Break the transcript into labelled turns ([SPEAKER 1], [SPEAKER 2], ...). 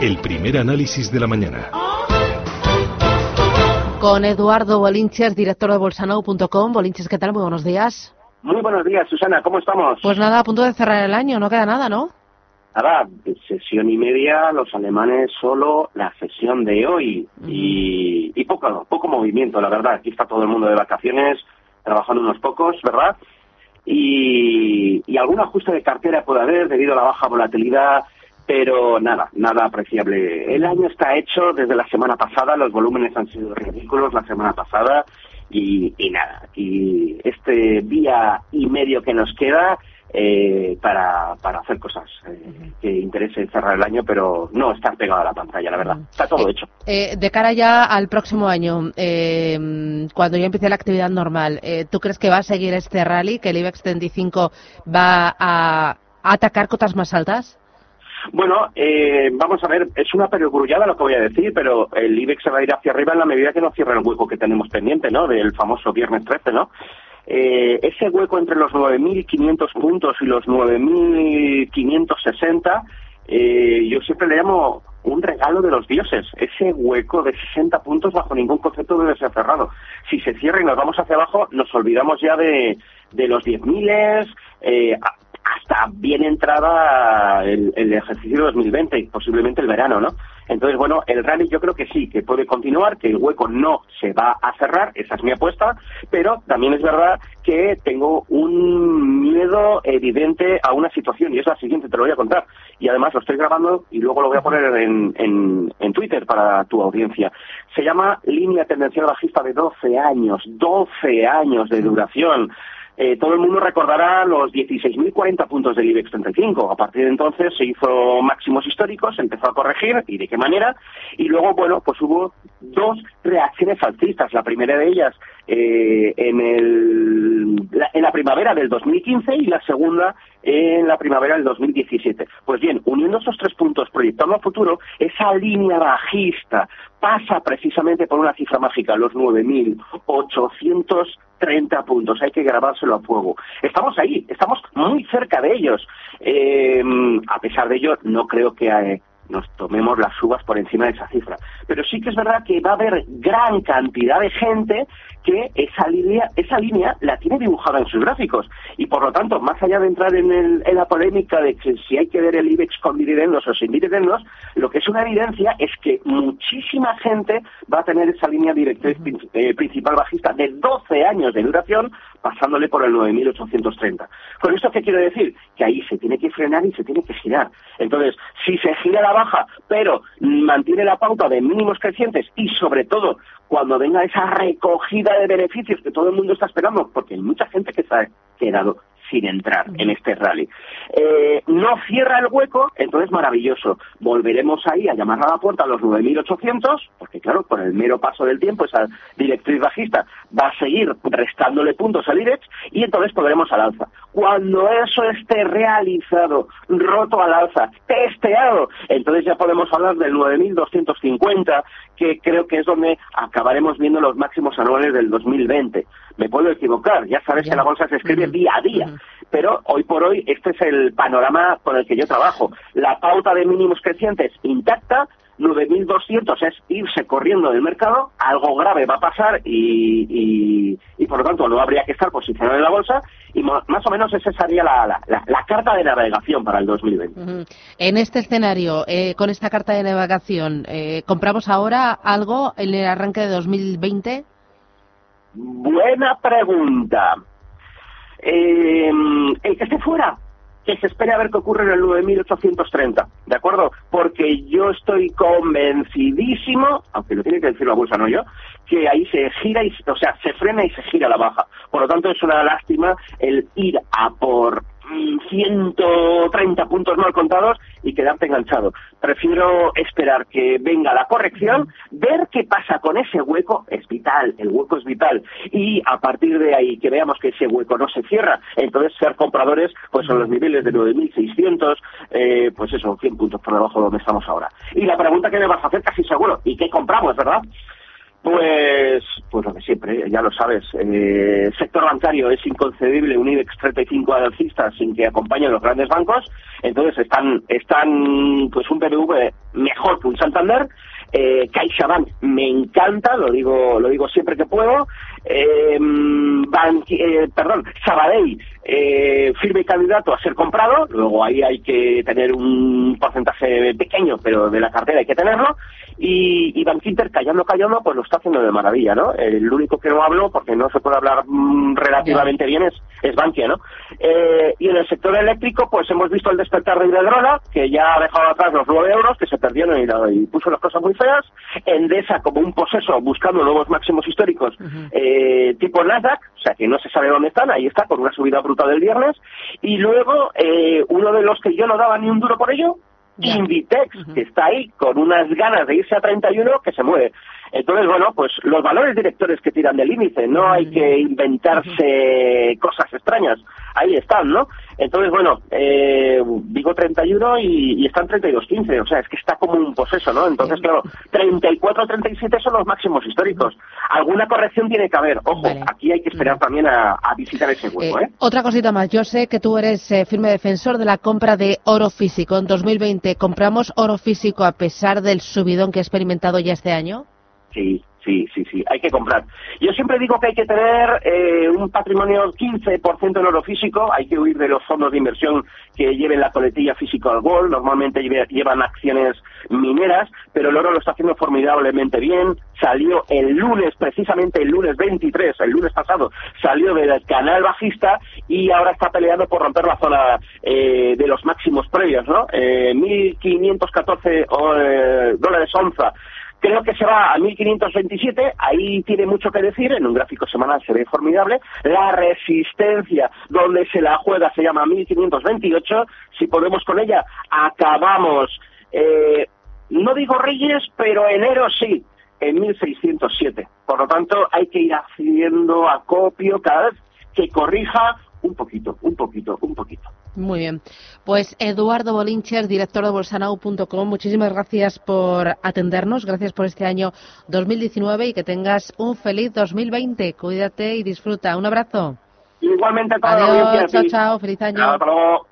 [SPEAKER 1] el primer análisis de la mañana.
[SPEAKER 2] Con Eduardo Bolinches, director de bolsanau.com. Bolinches, ¿qué tal? Muy buenos días.
[SPEAKER 3] Muy buenos días, Susana, ¿cómo estamos?
[SPEAKER 2] Pues nada, a punto de cerrar el año, no queda nada, ¿no?
[SPEAKER 3] Nada, sesión y media, los alemanes solo la sesión de hoy y, y poco, poco movimiento, la verdad. Aquí está todo el mundo de vacaciones, trabajando unos pocos, ¿verdad? Y, y algún ajuste de cartera puede haber debido a la baja volatilidad, pero nada, nada apreciable. El año está hecho desde la semana pasada, los volúmenes han sido ridículos la semana pasada y, y nada, y este día y medio que nos queda eh, para, para hacer cosas eh, que interese cerrar el año, pero no estar pegado a la pantalla, la verdad. Está todo hecho.
[SPEAKER 2] Eh, de cara ya al próximo año, eh, cuando ya empiece la actividad normal, eh, ¿tú crees que va a seguir este rally, que el IBEX 35 va a atacar cotas más altas?
[SPEAKER 3] Bueno, eh, vamos a ver, es una perogrullada lo que voy a decir, pero el IBEX se va a ir hacia arriba en la medida que no cierre el hueco que tenemos pendiente, ¿no? Del famoso viernes 13, ¿no? Eh, ese hueco entre los 9.500 puntos y los 9.560, eh, yo siempre le llamo un regalo de los dioses. Ese hueco de 60 puntos bajo ningún concepto debe ser cerrado. Si se cierra y nos vamos hacia abajo, nos olvidamos ya de, los 10.000, eh, hasta bien entrada el, el ejercicio 2020 y posiblemente el verano, ¿no? Entonces, bueno, el rally yo creo que sí, que puede continuar, que el hueco no se va a cerrar, esa es mi apuesta, pero también es verdad que tengo un miedo evidente a una situación y es la siguiente, te lo voy a contar. Y además lo estoy grabando y luego lo voy a poner en, en Twitter para tu audiencia. Se llama línea tendencial bajista de 12 años, 12 años de duración eh, todo el mundo recordará los 16.040 puntos del IBEX 35. A partir de entonces se hizo máximos históricos, empezó a corregir y de qué manera. Y luego, bueno, pues hubo dos reacciones alcistas. La primera de ellas eh, en, el, la, en la primavera del 2015 y la segunda en la primavera del 2017. Pues bien, uniendo esos tres puntos, proyectando a futuro, esa línea bajista pasa precisamente por una cifra mágica, los 9.830 puntos. Hay que grabárselo a fuego. Estamos ahí, estamos muy cerca de ellos. Eh, a pesar de ello, no creo que eh, nos tomemos las uvas por encima de esa cifra. Pero sí que es verdad que va a haber gran cantidad de gente que esa línea, esa línea la tiene dibujada en sus gráficos. Y por lo tanto, más allá de entrar en, el, en la polémica de que si hay que ver el IBEX con dividendos o sin dividendos, lo que es una evidencia es que muchísima gente va a tener esa línea directriz eh, principal bajista de 12 años de duración pasándole por el 9.830. ¿Con esto qué quiero decir? Que ahí se tiene que frenar y se tiene que girar. Entonces, si se gira la baja, pero mantiene la pauta de crecientes y sobre todo cuando venga esa recogida de beneficios que todo el mundo está esperando, porque hay mucha gente que se ha quedado sin entrar en este rally. Eh, no cierra el hueco, entonces maravilloso. Volveremos ahí a llamar a la puerta a los 9.800, porque claro, con el mero paso del tiempo esa directriz bajista va a seguir restándole puntos al IBEX y entonces podremos al alza. Cuando eso esté realizado, roto al alza, testeado, entonces ya podemos hablar del 9.250, que creo que es donde acabaremos viendo los máximos anuales del 2020. Me puedo equivocar, ya sabes que la bolsa se escribe día a día, pero hoy por hoy este es el panorama con el que yo trabajo. La pauta de mínimos crecientes intacta, 9.200 es irse corriendo del mercado, algo grave va a pasar y, y, y, por lo tanto no habría que estar posicionado en la bolsa y más o menos esa sería la, la, la, la carta de navegación para el 2020.
[SPEAKER 2] Uh -huh. En este escenario, eh, con esta carta de navegación, eh, ¿compramos ahora algo en el arranque de 2020?
[SPEAKER 3] Buena pregunta. Eh, el que esté fuera, que se espere a ver qué ocurre en el 9830, ¿de acuerdo? Porque yo estoy convencidísimo, aunque lo tiene que decir la bolsa, no yo, que ahí se gira, y, o sea, se frena y se gira la baja. Por lo tanto, es una lástima el ir a por 130 puntos mal contados y quedarte enganchado. Prefiero esperar que venga la corrección, ver qué pasa con ese hueco, es vital, el hueco es vital, y a partir de ahí que veamos que ese hueco no se cierra, entonces ser compradores pues son los niveles de 9.600, eh, pues eso, 100 puntos por debajo de donde estamos ahora. Y la pregunta que me vas a hacer casi seguro, ¿y qué compramos, verdad? Pues, pues lo de siempre, ya lo sabes. Eh, sector bancario es inconcebible un IBEX 35 alcista sin que acompañen los grandes bancos. Entonces están, están pues un BBV mejor que un Santander. Eh, CaixaBank me encanta, lo digo, lo digo siempre que puedo. Eh, eh, perdón, Sabadell, eh, firme candidato a ser comprado, luego ahí hay que tener un porcentaje pequeño, pero de la cartera hay que tenerlo, y, y Bankinter, callando, callando, pues lo está haciendo de maravilla, ¿no? El único que no hablo, porque no se puede hablar mm, relativamente bien, es, es Bankia, ¿no? Eh, y en el sector eléctrico, pues hemos visto el despertar de Iberdrola, que ya ha dejado atrás los 9 euros, que se perdieron y, y puso las cosas muy feas, Endesa como un poseso buscando nuevos máximos históricos, eh, tipo Nasdaq, o sea que no se sabe dónde están, ahí está, con una subida bruta del viernes, y luego eh, uno de los que yo no daba ni un duro por ello, Inditex, que está ahí con unas ganas de irse a 31 que se mueve. Entonces, bueno, pues los valores directores que tiran del índice, no hay que inventarse cosas extrañas, ahí están, ¿no? Entonces, bueno, eh, digo 31 y, y están 32.15, o sea, es que está como un poseso, ¿no? Entonces, claro, 34, 37 son los máximos históricos. Alguna corrección tiene que haber, ojo,
[SPEAKER 2] Vale.
[SPEAKER 3] aquí hay que esperar también a, a visitar ese hueco,
[SPEAKER 2] Eh,
[SPEAKER 3] ¿eh?
[SPEAKER 2] Otra cosita más. Yo sé que tú eres eh, firme defensor de la compra de oro físico. En 2020, ¿compramos oro físico a pesar del subidón que ha experimentado ya este año?
[SPEAKER 3] Sí, sí, sí, sí, hay que comprar. Yo siempre digo que hay que tener eh, un patrimonio 15% en oro físico, hay que huir de los fondos de inversión que lleven la coletilla físico al gol, normalmente llevan acciones mineras, pero el oro lo está haciendo formidablemente bien, salió el lunes, precisamente el lunes 23, el lunes pasado, salió del canal bajista y ahora está peleando por romper la zona eh, de los máximos previos, ¿no? Eh, 1.514 eh, dólares onza Creo que se va a 1527, ahí tiene mucho que decir, en un gráfico semanal se ve formidable. La resistencia donde se la juega se llama 1528, si podemos con ella, acabamos, eh, no digo Reyes, pero enero sí, en 1607. Por lo tanto, hay que ir haciendo acopio cada vez que corrija un poquito, un poquito, un poquito.
[SPEAKER 2] Muy bien. Pues Eduardo Bolincher, director de bolsanau.com, muchísimas gracias por atendernos, gracias por este año 2019 y que tengas un feliz 2020. Cuídate y disfruta. Un abrazo.
[SPEAKER 3] Igualmente a toda la
[SPEAKER 2] Adiós, chao, chao, feliz año.
[SPEAKER 3] Hasta luego.